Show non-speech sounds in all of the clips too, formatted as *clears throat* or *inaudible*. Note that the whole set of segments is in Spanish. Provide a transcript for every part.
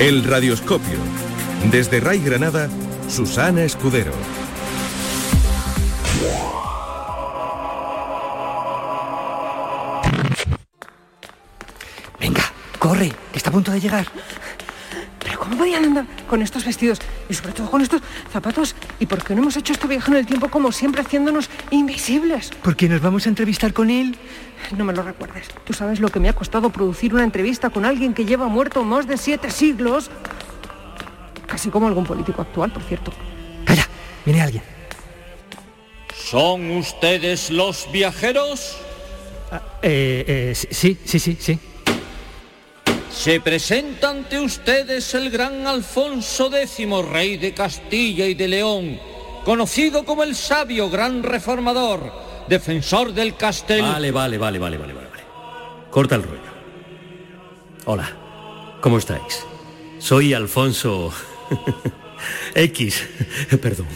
El Radioscopio. Desde Ray Granada, Susana Escudero. Venga, corre, que está a punto de llegar. Pero ¿cómo podían andar con estos vestidos y sobre todo con estos zapatos? ¿Y por qué no hemos hecho este viaje en el tiempo como siempre haciéndonos invisibles? Porque nos vamos a entrevistar con él. No me lo recuerdes. Tú sabes lo que me ha costado producir una entrevista con alguien que lleva muerto más de siete siglos. Casi como algún político actual, por cierto. Calla, viene alguien. ¿Son ustedes los viajeros? Eh, eh, sí, sí, sí, sí. Se presenta ante ustedes el gran Alfonso X, rey de Castilla y de León, conocido como el sabio gran reformador, defensor del castel. Vale, vale, vale, vale, vale, vale. Corta el rollo. Hola, ¿cómo estáis? Soy Alfonso *laughs* X. *laughs* Perdón,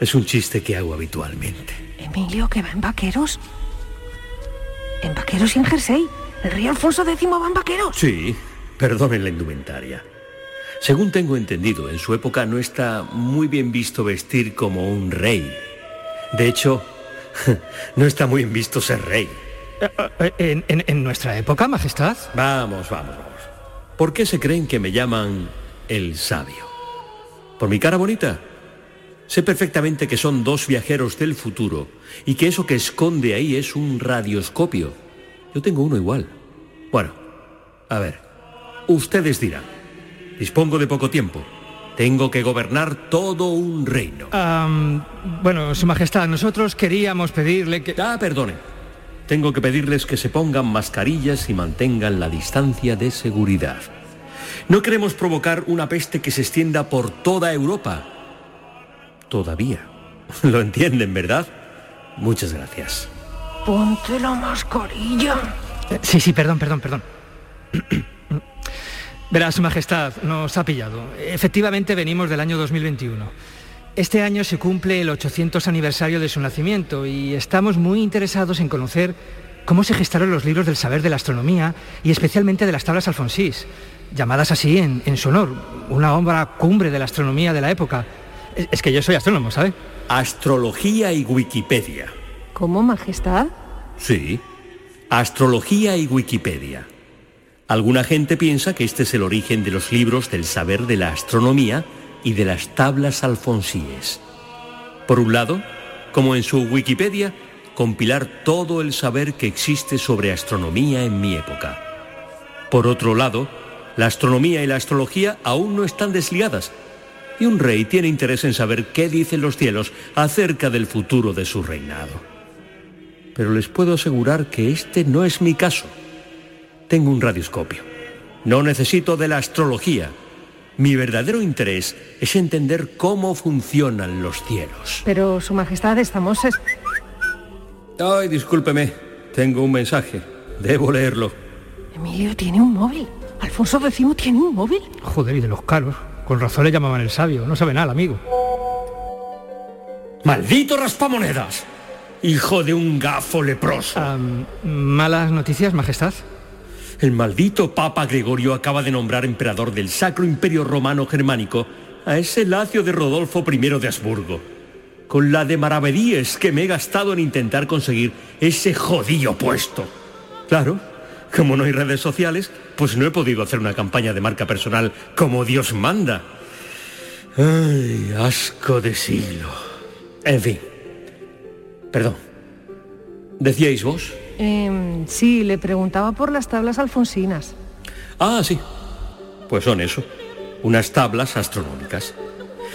es un chiste que hago habitualmente. Emilio, que va en vaqueros. En vaqueros y en jersey. ¿El rey Alfonso X va en vaqueros? Sí, perdonen la indumentaria. Según tengo entendido, en su época no está muy bien visto vestir como un rey. De hecho, *laughs* no está muy bien visto ser rey. Eh, ¿En, en- en nuestra época, Majestad? Vamos, vamos, vamos. ¿Por qué se creen que me llaman el sabio? ¿Por mi cara bonita? Sé perfectamente que son dos viajeros del futuro y que eso que esconde ahí es un radioscopio. Yo tengo uno igual. Bueno, a ver, ustedes dirán, dispongo de poco tiempo. Tengo que gobernar todo un reino. Bueno, Su Majestad, nosotros queríamos pedirle que... Ah, perdone. Tengo que pedirles que se pongan mascarillas y mantengan la distancia de seguridad. No queremos provocar una peste que se extienda por toda Europa. Todavía. *laughs* Lo entienden, ¿verdad? Muchas gracias. Ponte la mascarilla. Eh, Sí, sí, perdón, perdón, perdón. *clears throat* Verá, Su Majestad, nos ha pillado. Efectivamente venimos del año 2021. Este año se cumple el 800 aniversario de su nacimiento y estamos muy interesados en conocer cómo se gestaron los libros del saber de la astronomía y especialmente de las tablas alfonsís, llamadas así en, en su honor, una obra cumbre de la astronomía de la época. Es, es que yo soy astrónomo, ¿sabe? Astrología y Wikipedia. ¿Cómo, Majestad? Sí. Astrología y Wikipedia. Alguna gente piensa que este es el origen de los libros del saber de la astronomía y de las tablas alfonsíes. Por un lado, como en su Wikipedia, compilar todo el saber que existe sobre astronomía en mi época. Por otro lado, la astronomía y la astrología aún no están desligadas, y un rey tiene interés en saber qué dicen los cielos acerca del futuro de su reinado. Pero les puedo asegurar que este no es mi caso. Tengo un radioscopio. No necesito de la astrología. Mi verdadero interés es entender cómo funcionan los cielos. Pero, Su Majestad, estamos... es- Ay, discúlpeme. Tengo un mensaje. Debo leerlo. Emilio tiene un móvil. Alfonso X tiene un móvil. Joder, y de los caros. Con razón le llamaban el sabio. No sabe nada, amigo. ¡Maldito raspamonedas! Hijo de un gafo leproso. ¿Malas noticias, Majestad? El maldito Papa Gregorio acaba de nombrar emperador del Sacro Imperio Romano Germánico a ese lacio de Rodolfo I de Habsburgo. Con la de maravedíes que me he gastado en intentar conseguir ese jodido puesto. Claro, como no hay redes sociales, pues no he podido hacer una campaña de marca personal como Dios manda. Ay, asco de siglo. En fin. Perdón. ¿Decíais vos? Em, sí, le preguntaba por las tablas alfonsinas. Ah, sí. Pues son eso. Unas tablas astronómicas.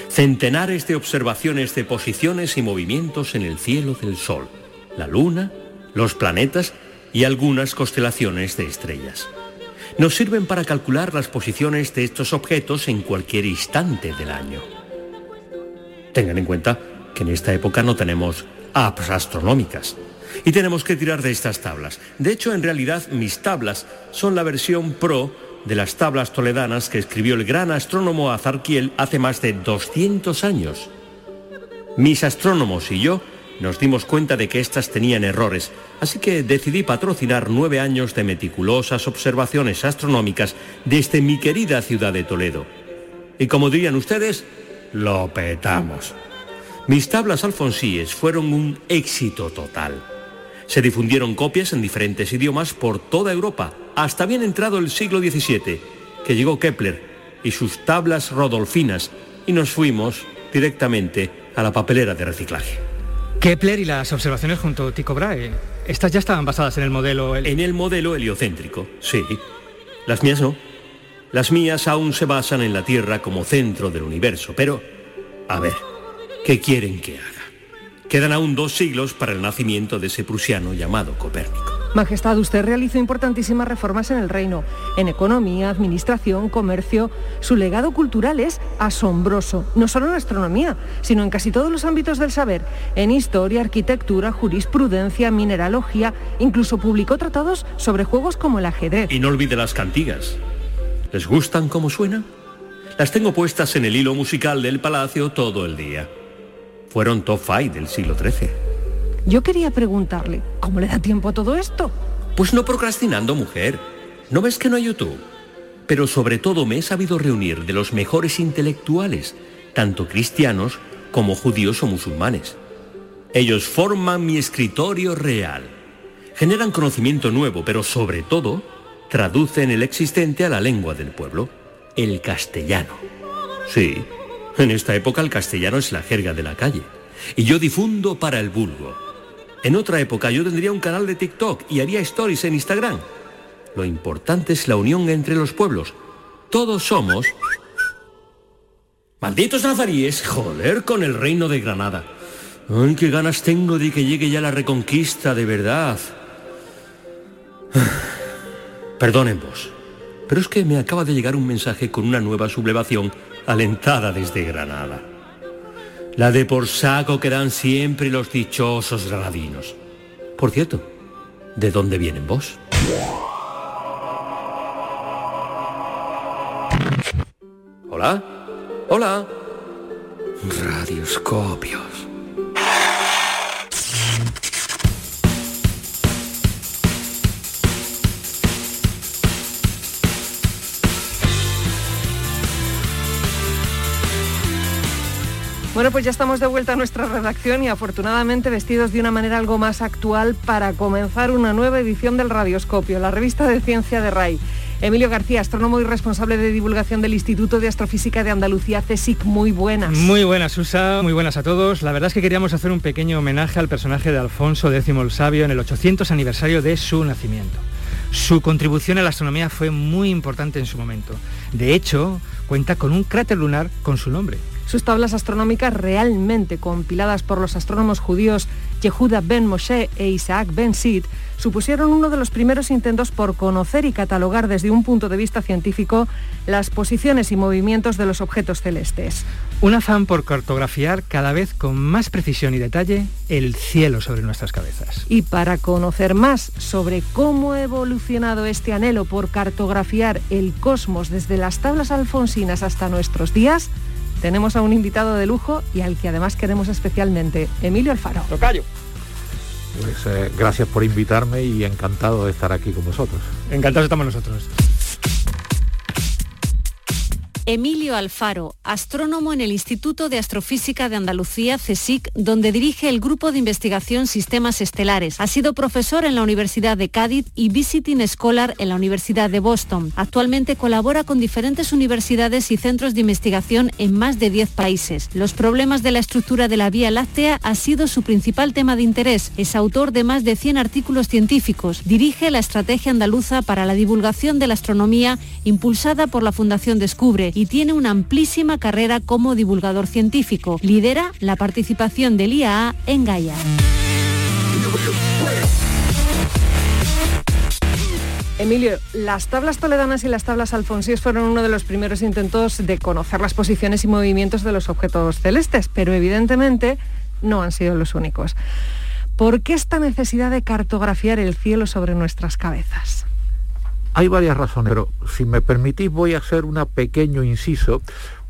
Centenares de observaciones de posiciones y movimientos en el cielo del Sol. la Luna, los planetas y algunas constelaciones de estrellas. Nos sirven para calcular las posiciones de estos objetos en cualquier instante del año. Tengan en cuenta que en esta época no tenemos apps astronómicas y tenemos que tirar de estas tablas. De hecho, en realidad mis tablas son la versión pro de las tablas toledanas que escribió el gran astrónomo Azarquiel hace más de 200 años. Mis astrónomos y yo nos dimos cuenta de que éstas tenían errores, así que decidí patrocinar nueve años de meticulosas observaciones astronómicas desde mi querida ciudad de Toledo. Y como dirían ustedes, lo petamos. Mis tablas alfonsíes fueron un éxito total. Se difundieron copias en diferentes idiomas por toda Europa, hasta bien entrado el siglo XVII, que llegó Kepler y sus tablas rodolfinas, y nos fuimos directamente a la papelera de reciclaje. Kepler y las observaciones junto a Tycho Brahe, estas ya estaban basadas en el modelo... En el modelo heliocéntrico, sí. Las mías no. Las mías aún se basan en la Tierra como centro del universo, pero... A ver, ¿Qué quieren que haga? Quedan aún dos siglos para el nacimiento de ese prusiano llamado Copérnico. Majestad, usted realizó importantísimas reformas en el reino, en economía, administración, comercio. Su legado cultural es asombroso, no solo en astronomía, sino en casi todos los ámbitos del saber, en historia, arquitectura, jurisprudencia, mineralogía, incluso publicó tratados sobre juegos como el ajedrez. Y no olvide las cantigas. ¿Les gustan cómo suena? Las tengo puestas en el hilo musical del palacio todo el día fueron top five del siglo XIII. Yo quería preguntarle, ¿cómo le da tiempo a todo esto? Pues no procrastinando, mujer. ¿No ves que no hay YouTube? Pero sobre todo me he sabido reunir de los mejores intelectuales, tanto cristianos como judíos o musulmanes. Ellos forman mi escritorio real. Generan conocimiento nuevo, pero sobre todo traducen el existente a la lengua del pueblo, el castellano. Sí, en esta época el castellano es la jerga de la calle. Y yo difundo para el vulgo. En otra época yo tendría un canal de TikTok y haría stories en Instagram. Lo importante es la unión entre los pueblos. Todos somos... Malditos nazaríes, joder con el reino de Granada. Ay, qué ganas tengo de que llegue ya la reconquista de verdad. *sighs* Perdonen vos, pero es que me acaba de llegar un mensaje con una nueva sublevación alentada desde Granada. La de por saco que dan siempre los dichosos granadinos. Por cierto, ¿de dónde vienen vos? ¿Hola? ¿Hola? Radioscopios. Bueno, pues ya estamos de vuelta a nuestra redacción y afortunadamente vestidos de una manera algo más actual para comenzar una nueva edición del Radioscopio, la revista de ciencia de RAI. Emilio García, astrónomo y responsable de divulgación del Instituto de Astrofísica de Andalucía, CSIC. Muy buenas. Muy buenas, Susa. Muy buenas a todos. La verdad es que queríamos hacer un pequeño homenaje al personaje de Alfonso X el Sabio en el 800 aniversario de su nacimiento. Su contribución a la astronomía fue muy importante en su momento. De hecho, cuenta con un cráter lunar con su nombre. Sus tablas astronómicas realmente compiladas por los astrónomos judíos Yehuda ben Moshe e Isaac ben Sid supusieron uno de los primeros intentos por conocer y catalogar desde un punto de vista científico las posiciones y movimientos de los objetos celestes. Un afán por cartografiar cada vez con más precisión y detalle el cielo sobre nuestras cabezas. Y para conocer más sobre cómo ha evolucionado este anhelo por cartografiar el cosmos desde las tablas alfonsinas hasta nuestros días, tenemos a un invitado de lujo y al que además queremos especialmente, Emilio Alfaro. Tocayo. Pues eh, gracias por invitarme y encantado de estar aquí con vosotros. Encantados estamos nosotros. Emilio Alfaro, astrónomo en el Instituto de Astrofísica de Andalucía, CSIC, donde dirige el Grupo de Investigación Sistemas Estelares. Ha sido profesor en la Universidad de Cádiz y Visiting Scholar en la Universidad de Boston. Actualmente colabora con diferentes universidades y centros de investigación en más de 10 países. Los problemas de la estructura de la Vía Láctea ha sido su principal tema de interés. Es autor de más de 100 artículos científicos. Dirige la Estrategia Andaluza para la Divulgación de la Astronomía, impulsada por la Fundación Descubre y tiene una amplísima carrera como divulgador científico. Lidera la participación del IAA en Gaia. Emilio, las tablas toledanas y las tablas alfonsíes fueron uno de los primeros intentos de conocer las posiciones y movimientos de los objetos celestes, pero evidentemente no han sido los únicos. ¿Por qué esta necesidad de cartografiar el cielo sobre nuestras cabezas? Hay varias razones, pero si me permitís voy a hacer un pequeño inciso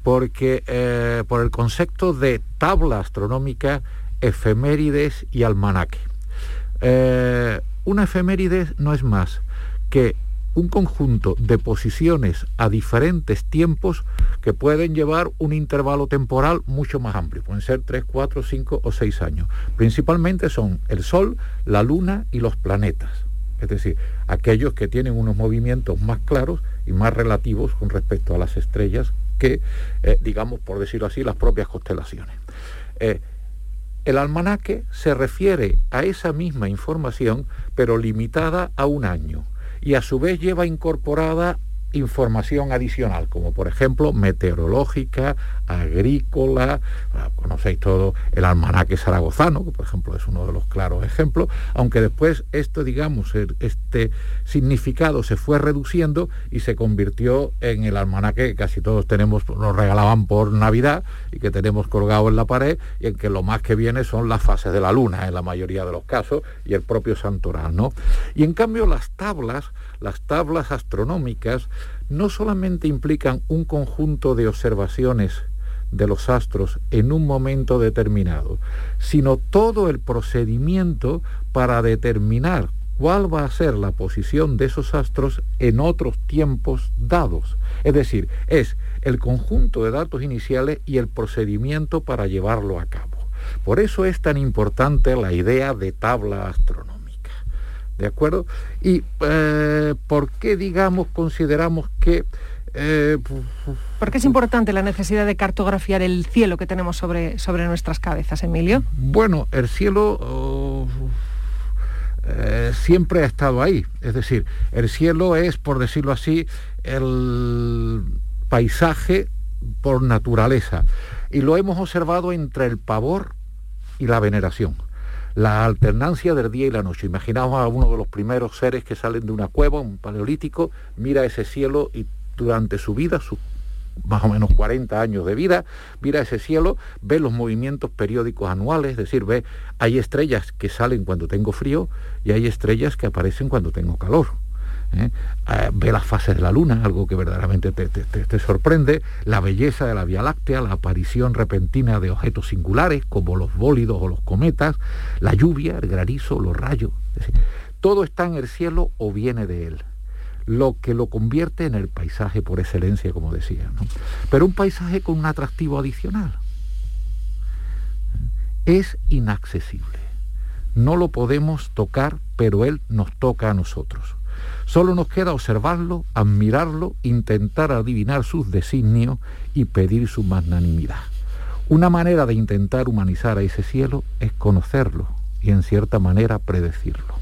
porque eh, por el concepto de tabla astronómica, efemérides y almanaque. Eh, una efeméride no es más que un conjunto de posiciones a diferentes tiempos que pueden llevar un intervalo temporal mucho más amplio. Pueden ser 3, 4, 5 o 6 años. Principalmente son el Sol, la Luna y los planetas. Es decir, aquellos que tienen unos movimientos más claros y más relativos con respecto a las estrellas que, eh, digamos, por decirlo así, las propias constelaciones. Eh, el almanaque se refiere a esa misma información, pero limitada a un año y a su vez lleva incorporada información adicional, como por ejemplo meteorológica, agrícola, ah, conocéis todo el almanaque zaragozano, que por ejemplo es uno de los claros ejemplos, aunque después esto, digamos, este significado se fue reduciendo y se convirtió en el almanaque que casi todos tenemos, nos regalaban por Navidad y que tenemos colgado en la pared y en que lo más que viene son las fases de la luna en la mayoría de los casos y el propio santoral, ¿no? Y en cambio las tablas, las tablas astronómicas, no solamente implican un conjunto de observaciones de los astros en un momento determinado, sino todo el procedimiento para determinar cuál va a ser la posición de esos astros en otros tiempos dados. Es decir, es el conjunto de datos iniciales y el procedimiento para llevarlo a cabo. Por eso es tan importante la idea de tabla astronómica. ¿De acuerdo? ¿Y eh, por qué, digamos, consideramos que eh, ¿Por qué es importante la necesidad de cartografiar el cielo que tenemos sobre, sobre nuestras cabezas, Emilio? Bueno, el cielo oh, eh, siempre ha estado ahí. Es decir, el cielo es, por decirlo así, el paisaje por naturaleza. Y lo hemos observado entre el pavor y la veneración. La alternancia del día y la noche. Imaginamos a uno de los primeros seres que salen de una cueva, un paleolítico, mira ese cielo y durante su vida, sus más o menos 40 años de vida, mira ese cielo, ve los movimientos periódicos anuales, es decir, ve, hay estrellas que salen cuando tengo frío y hay estrellas que aparecen cuando tengo calor. ¿Eh? Eh, ve las fases de la luna, algo que verdaderamente te, te, sorprende, la belleza de la Vía Láctea, la aparición repentina de objetos singulares como los bólidos o los cometas, la lluvia, el granizo, los rayos. todo está en el cielo o viene de él lo que lo convierte en el paisaje por excelencia, como decía. Pero un paisaje con un atractivo adicional. Es inaccesible. No lo podemos tocar, pero él nos toca a nosotros. Solo nos queda observarlo, admirarlo, intentar adivinar sus designios y pedir su magnanimidad. Una manera de intentar humanizar a ese cielo es conocerlo y en cierta manera predecirlo.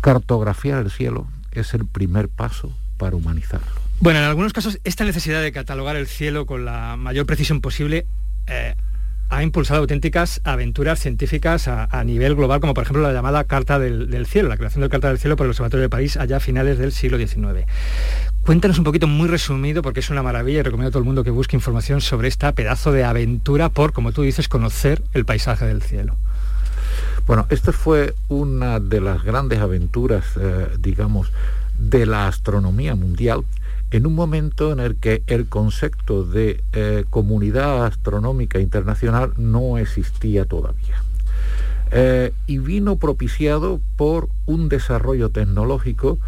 Cartografiar el cielo es el primer paso para humanizarlo. Bueno, en algunos casos esta necesidad de catalogar el cielo con la mayor precisión posible eh, ha impulsado auténticas aventuras científicas a, nivel global, como por ejemplo la llamada Carta del, Cielo, la creación del Carta del Cielo por el Observatorio de París allá a finales del siglo XIX. Cuéntanos un poquito muy resumido, porque es una maravilla y recomiendo a todo el mundo que busque información sobre esta pedazo de aventura por, como tú dices, conocer el paisaje del cielo. Bueno, esta fue una de las grandes aventuras, eh, digamos, de la astronomía mundial en un momento en el que el concepto de eh, comunidad astronómica internacional no existía todavía. Eh, y vino propiciado por un desarrollo tecnológico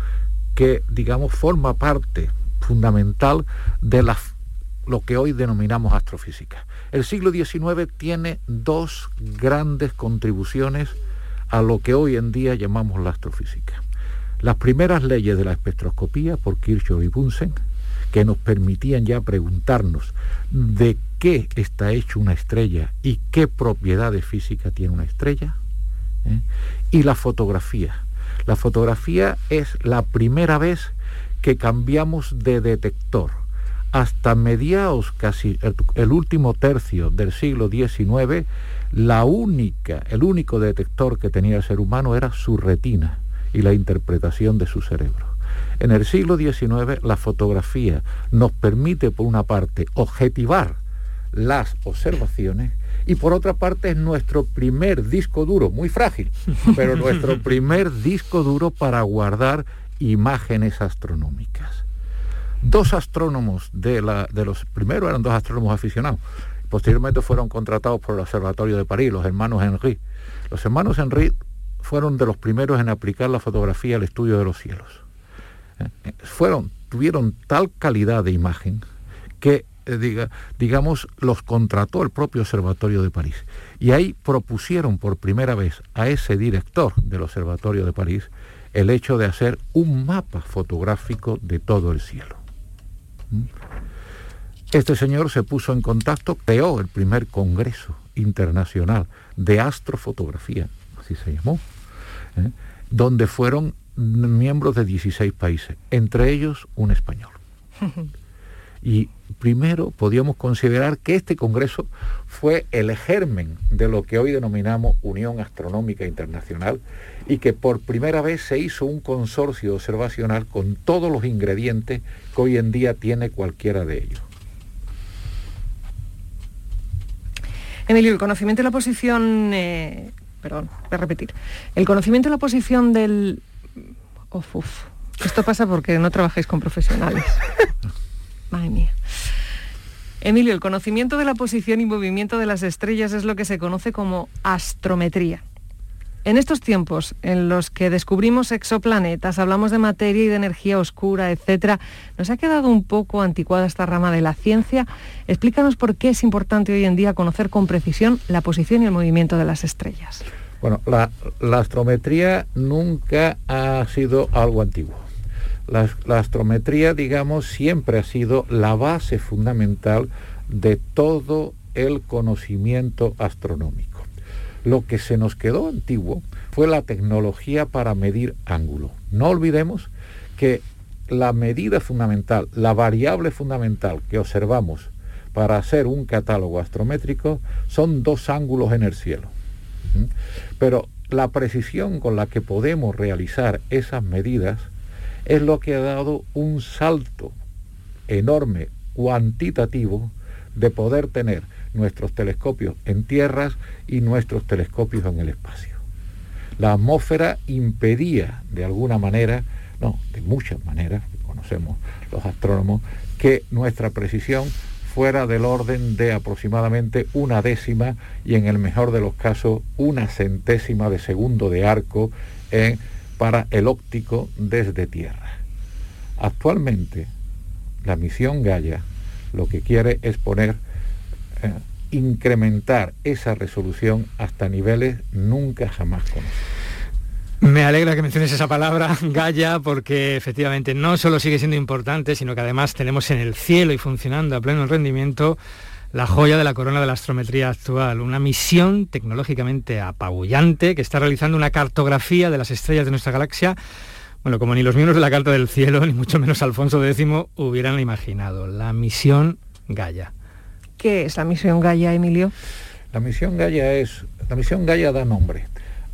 que, digamos, forma parte fundamental de lo que hoy denominamos astrofísica. El siglo XIX tiene dos grandes contribuciones a lo que hoy en día llamamos la astrofísica. Las primeras leyes de la espectroscopía por Kirchhoff y Bunsen, que nos permitían ya preguntarnos de qué está hecho una estrella y qué propiedades físicas tiene una estrella. ¿eh? Y la fotografía. La fotografía es la primera vez que cambiamos de detector hasta mediados, casi el, último tercio del siglo XIX, La única, el único detector que tenía el ser humano era su retina y la interpretación de su cerebro. En el siglo XIX la fotografía nos permite, por una parte, objetivar las observaciones y por otra parte es nuestro primer disco duro, muy frágil, *laughs* pero nuestro primer disco duro para guardar imágenes astronómicas. Dos astrónomos de, la, de los primeros eran dos astrónomos aficionados, posteriormente fueron contratados por el Observatorio de París, los hermanos Henry. Los hermanos Henry fueron de los primeros en aplicar la fotografía al estudio de los cielos. Eh, fueron, tuvieron tal calidad de imagen que eh, digamos, los contrató el propio Observatorio de París. Y ahí propusieron por primera vez a ese director del Observatorio de París el hecho de hacer un mapa fotográfico de todo el cielo. ¿Mm? Este señor se puso en contacto, creó el primer Congreso Internacional de Astrofotografía, así se llamó, ¿eh? donde fueron miembros de 16 países, entre ellos un español. *laughs* Y primero podíamos considerar que este Congreso fue el germen de lo que hoy denominamos Unión Astronómica Internacional y que por primera vez se hizo un consorcio observacional con todos los ingredientes que hoy en día tiene cualquiera de ellos. Emilio, el conocimiento de la posición, eh, perdón, voy a repetir, el conocimiento de la posición del... uf, esto pasa porque no trabajáis con profesionales. *laughs* Madre mía. Emilio, el conocimiento de la posición y movimiento de las estrellas es lo que se conoce como astrometría. En estos tiempos en los que descubrimos exoplanetas, hablamos de materia y de energía oscura, etc., nos ha quedado un poco anticuada esta rama de la ciencia. Explícanos por qué es importante hoy en día conocer con precisión la posición y el movimiento de las estrellas. Bueno, la, la astrometría nunca ha sido algo antiguo. La, astrometría, digamos, siempre ha sido la base fundamental de todo el conocimiento astronómico. Lo que se nos quedó antiguo fue la tecnología para medir ángulo. No olvidemos que la medida fundamental, la variable fundamental que observamos para hacer un catálogo astrométrico son dos ángulos en el cielo. Pero la precisión con la que podemos realizar esas medidas es lo que ha dado un salto enorme, cuantitativo, de poder tener nuestros telescopios en tierras y nuestros telescopios en el espacio. La atmósfera impedía de alguna manera, no, de muchas maneras, conocemos los astrónomos, que nuestra precisión fuera del orden de aproximadamente una décima y en el mejor de los casos una centésima de segundo de arco para el óptico desde tierra. Actualmente, la misión Gaia lo que quiere es poner, eh, incrementar esa resolución hasta niveles nunca jamás conocidos. Me alegra que menciones esa palabra, *laughs* Gaia, porque efectivamente no solo sigue siendo importante, sino que además tenemos en el cielo y funcionando a pleno rendimiento la joya de la corona de la astrometría actual, una misión tecnológicamente apabullante que está realizando una cartografía de las estrellas de nuestra galaxia, bueno, como ni los miembros de la Carta del Cielo, *laughs* ni mucho menos Alfonso X hubieran imaginado, la misión Gaia. ¿Qué es la misión Gaia, Emilio? La misión Gaia es, la misión Gaia da nombre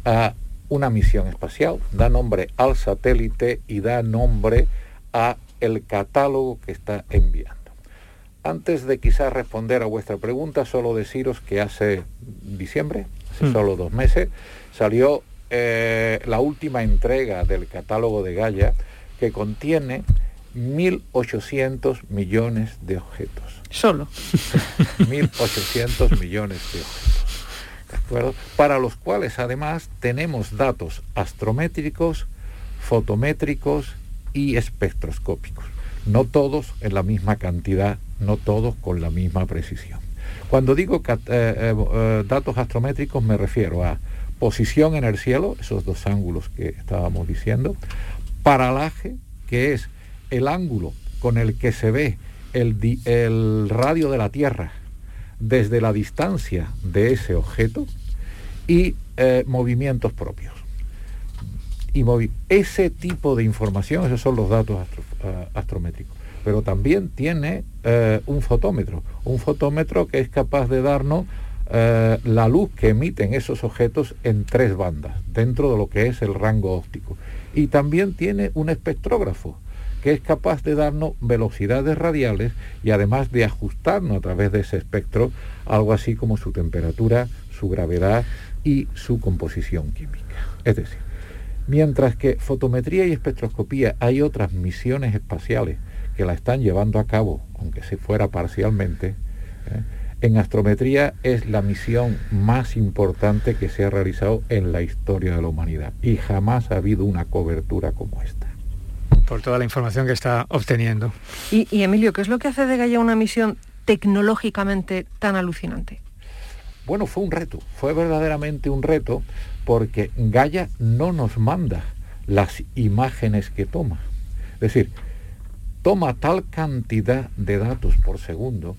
a una misión espacial, da nombre al satélite y da nombre a el catálogo que está enviando. Antes de quizás responder a vuestra pregunta, solo deciros que hace diciembre, hace hmm. solo dos meses, salió eh, la última entrega del catálogo de Gaia que contiene 1.800 millones de objetos. Solo. *laughs* 1.800 millones de objetos. ¿De acuerdo? Para los cuales además tenemos datos astrométricos, fotométricos y espectroscópicos. No todos en la misma cantidad no todos con la misma precisión. Cuando digo eh, eh, eh, datos astrométricos me refiero a posición en el cielo, esos dos ángulos que estábamos diciendo, paralaje, que es el ángulo con el que se ve el, radio de la Tierra desde la distancia de ese objeto, y movimientos propios. Y ese tipo de información, esos son los datos astrométricos pero también tiene eh, un fotómetro, un fotómetro que es capaz de darnos eh, la luz que emiten esos objetos en tres bandas, dentro de lo que es el rango óptico. Y también tiene un espectrógrafo, que es capaz de darnos velocidades radiales y además de ajustarnos a través de ese espectro algo así como su temperatura, su gravedad y su composición química. Es decir, mientras que fotometría y espectroscopía hay otras misiones espaciales que la están llevando a cabo, aunque se fuera parcialmente, ¿eh? en astrometría es la misión más importante que se ha realizado en la historia de la humanidad y jamás ha habido una cobertura como esta. Por toda la información que está obteniendo. Y, Emilio, ¿qué es lo que hace de Gaia una misión tecnológicamente tan alucinante? Bueno, fue un reto, fue verdaderamente un reto porque Gaia no nos manda las imágenes que toma. Es decir, toma tal cantidad de datos por segundo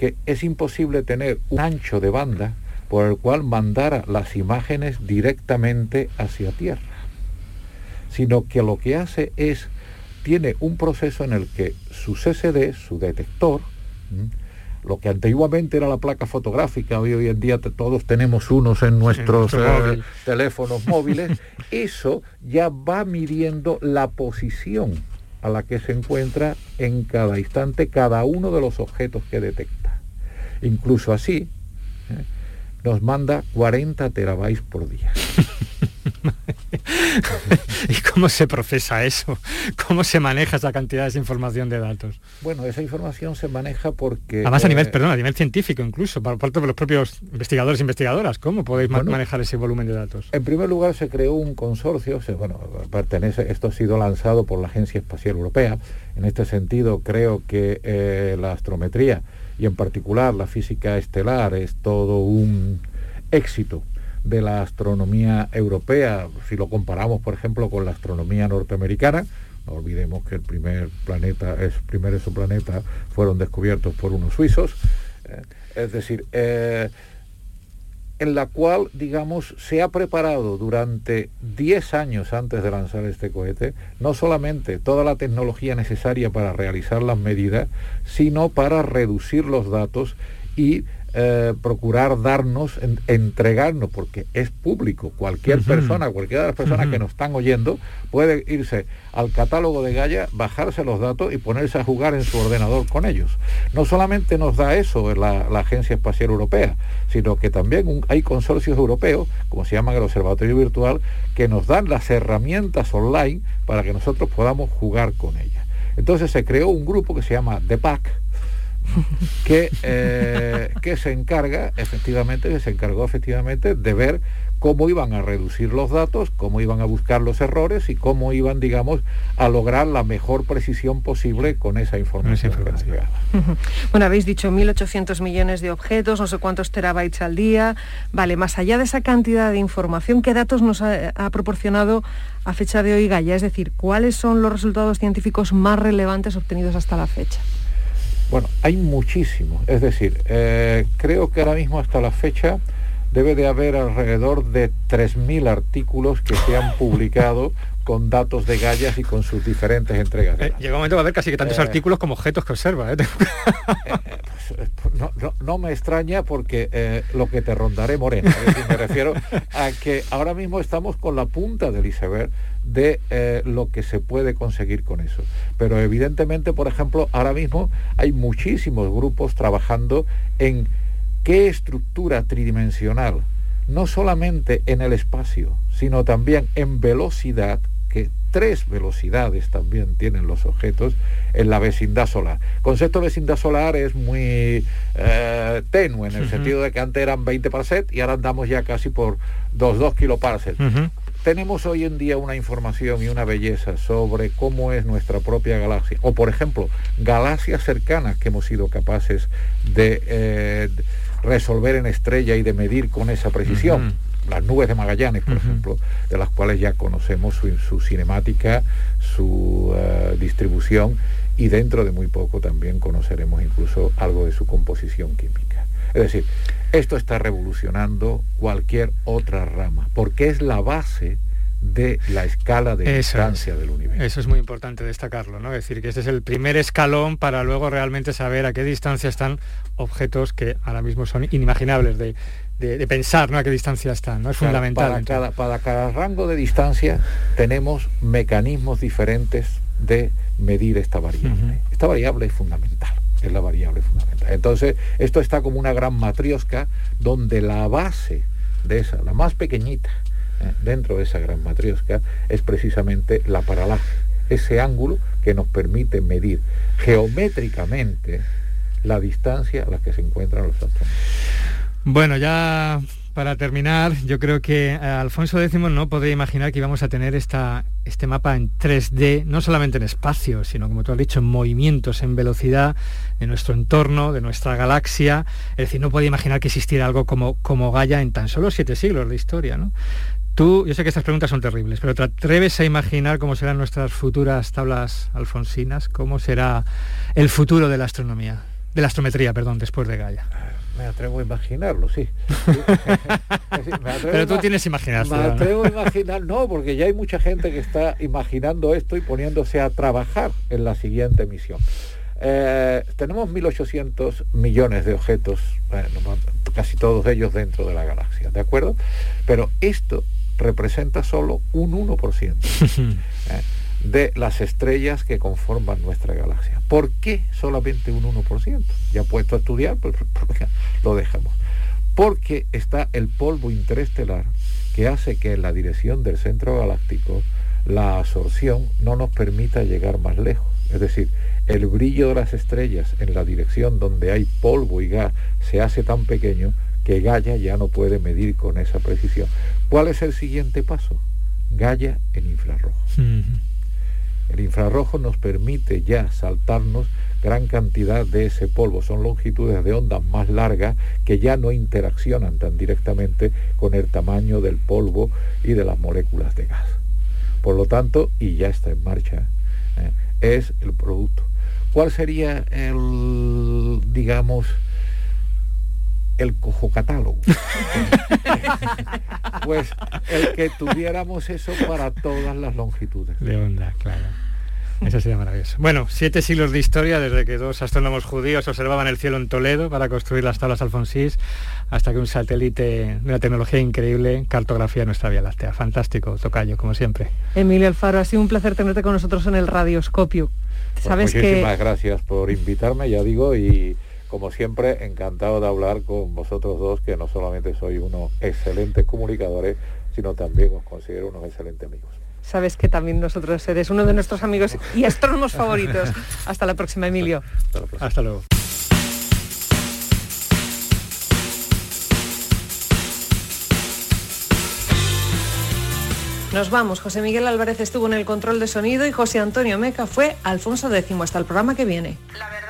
que es imposible tener un ancho de banda por el cual mandara las imágenes directamente hacia Tierra, sino que lo que hace es, tiene un proceso en el que su CCD, su detector, lo que antiguamente era la placa fotográfica, hoy, hoy en día todos tenemos unos en nuestros eh, teléfonos móviles, *laughs* eso ya va midiendo la posición a la que se encuentra en cada instante cada uno de los objetos que detecta. Incluso así, ¿eh? nos manda 40 terabytes por día. *laughs* ¿Y cómo se procesa eso? ¿Cómo se maneja esa cantidad de información de datos? Bueno, esa información se maneja porque... Además a nivel, eh, perdón, a nivel científico incluso, por parte de los propios investigadores e investigadoras, ¿cómo podéis manejar ese volumen de datos? En primer lugar se creó un consorcio, bueno, pertenece, esto ha sido lanzado por la Agencia Espacial Europea, en este sentido creo que eh, la astrometría y en particular la física estelar es todo un éxito de la astronomía europea, si lo comparamos, por ejemplo, con la astronomía norteamericana, no olvidemos que el primer planeta, el primer exoplaneta fueron descubiertos por unos suizos, eh, es decir, eh, en la cual, digamos, se ha preparado durante 10 años antes de lanzar este cohete, no solamente toda la tecnología necesaria para realizar las medidas, sino para reducir los datos y eh, procurar darnos, entregarnos, porque es público. Cualquier persona, cualquiera de las personas que nos están oyendo, puede irse al catálogo de Gaia, bajarse los datos y ponerse a jugar en su ordenador con ellos. No solamente nos da eso la, la Agencia Espacial Europea, sino que también hay consorcios europeos, como se llaman el Observatorio Virtual, que nos dan las herramientas online para que nosotros podamos jugar con ellas. Entonces se creó un grupo que se llama The Pack, que, eh, que se encarga, efectivamente, que se encargó efectivamente de ver cómo iban a reducir los datos, cómo iban a buscar los errores y cómo iban, digamos, a lograr la mejor precisión posible con esa información. bueno, habéis dicho 1.800 millones de objetos, no sé cuántos terabytes al día. Vale, más allá de esa cantidad de información, ¿qué datos nos ha, proporcionado a fecha de hoy Gaia? Es decir, ¿cuáles son los resultados científicos más relevantes obtenidos hasta la fecha? Bueno, hay muchísimos. Es decir, eh, creo que ahora mismo hasta la fecha debe de haber alrededor de 3.000 artículos que se han publicado con datos de gallas y con sus diferentes entregas. Eh, llega un momento va a haber casi que tantos eh, artículos como objetos que observa. *laughs* No, me extraña porque lo que te rondaré morena. me refiero a que ahora mismo estamos con la punta del iceberg de eh, lo que se puede conseguir con eso. Pero evidentemente, por ejemplo, ahora mismo hay muchísimos grupos trabajando en qué estructura tridimensional, no solamente en el espacio, sino también en velocidad, tres velocidades también tienen los objetos en la vecindad solar. El concepto de vecindad solar es muy eh, tenue en el sentido de que antes eran 20 parsecs y ahora andamos ya casi por 2, kiloparsecs tenemos hoy en día una información y una belleza sobre cómo es nuestra propia galaxia, o por ejemplo, galaxias cercanas que hemos sido capaces de eh, resolver en estrella y de medir con esa precisión. Las nubes de Magallanes, por ejemplo, de las cuales ya conocemos su, cinemática, su eh, distribución y dentro de muy poco también conoceremos incluso algo de su composición química. Es decir, esto está revolucionando cualquier otra rama, porque es la base de la escala de distancia del universo. Eso es muy importante destacarlo, ¿no? Es decir, que este es el primer escalón para luego realmente saber a qué distancia están objetos que ahora mismo son inimaginables de, pensar ¿no? a qué distancia están, ¿no? Es fundamental. Para cada, para cada rango de distancia tenemos mecanismos diferentes de medir esta variable. Esta variable es fundamental, es la variable fundamental. Entonces, esto está como una gran matriosca donde la base de esa, la más pequeñita, eh, dentro de esa gran matriosca, es precisamente la paralaje, ese ángulo que nos permite medir geométricamente la distancia a la que se encuentran los astros. Bueno, ya para terminar, yo creo que eh, Alfonso X no podría imaginar que íbamos a tener esta, este mapa en 3D, no solamente en espacio, sino como tú has dicho, en movimientos, en velocidad de nuestro entorno, de nuestra galaxia. Es decir, no podía imaginar que existiera algo como, como Gaia en tan solo siete siglos de historia. ¿no? Tú, yo sé que estas preguntas son terribles, pero ¿te atreves a imaginar cómo serán nuestras futuras tablas alfonsinas? ¿Cómo será el futuro de la astronomía? De la astrometría, perdón, después de Gaia. Me atrevo a imaginarlo, sí. *laughs* pero tú tienes imaginación. Me atrevo a imaginar, no, porque ya hay mucha gente que está imaginando esto y poniéndose a trabajar en la siguiente misión. Eh, tenemos 1.800 millones de objetos, casi todos ellos dentro de la galaxia, ¿de acuerdo? Pero esto representa solo un 1% ¿eh? *laughs* de las estrellas que conforman nuestra galaxia. ¿Por qué solamente un 1%? Ya puesto a estudiar, pues, *laughs* lo dejamos. Porque está el polvo interestelar que hace que en la dirección del centro galáctico la absorción no nos permita llegar más lejos. Es decir, el brillo de las estrellas en la dirección donde hay polvo y gas se hace tan pequeño que Gaia ya no puede medir con esa precisión. ¿Cuál es el siguiente paso? Gaia en infrarrojo. El infrarrojo nos permite ya saltarnos gran cantidad de ese polvo. Son longitudes de onda más largas que ya no interaccionan tan directamente con el tamaño del polvo y de las moléculas de gas. Por lo tanto, y ya está en marcha, ¿eh? es el producto. ¿Cuál sería el, digamos, el cojo catálogo. *laughs* pues el que tuviéramos eso para todas las longitudes. De onda, claro. Eso sería maravilloso. Bueno, siete siglos de historia desde que dos astrónomos judíos observaban el cielo en Toledo para construir las tablas Alfonsís hasta que un satélite de una tecnología increíble cartografía nuestra Vía Láctea. Fantástico, Tocayo, como siempre. Emilio Alfaro, ha sido un placer tenerte con nosotros en el radioscopio. Pues Sabes muchísimas gracias por invitarme, ya digo, y como siempre, encantado de hablar con vosotros dos, que no solamente soy unos excelentes comunicadores, sino también os considero unos excelentes amigos. Sabes que también nosotros eres uno de nuestros amigos y astrónomos favoritos. Hasta la próxima, Emilio. Hasta luego. Nos vamos. José Miguel Álvarez estuvo en el control de sonido y José Antonio Meca fue Alfonso X. Hasta el programa que viene. La verdad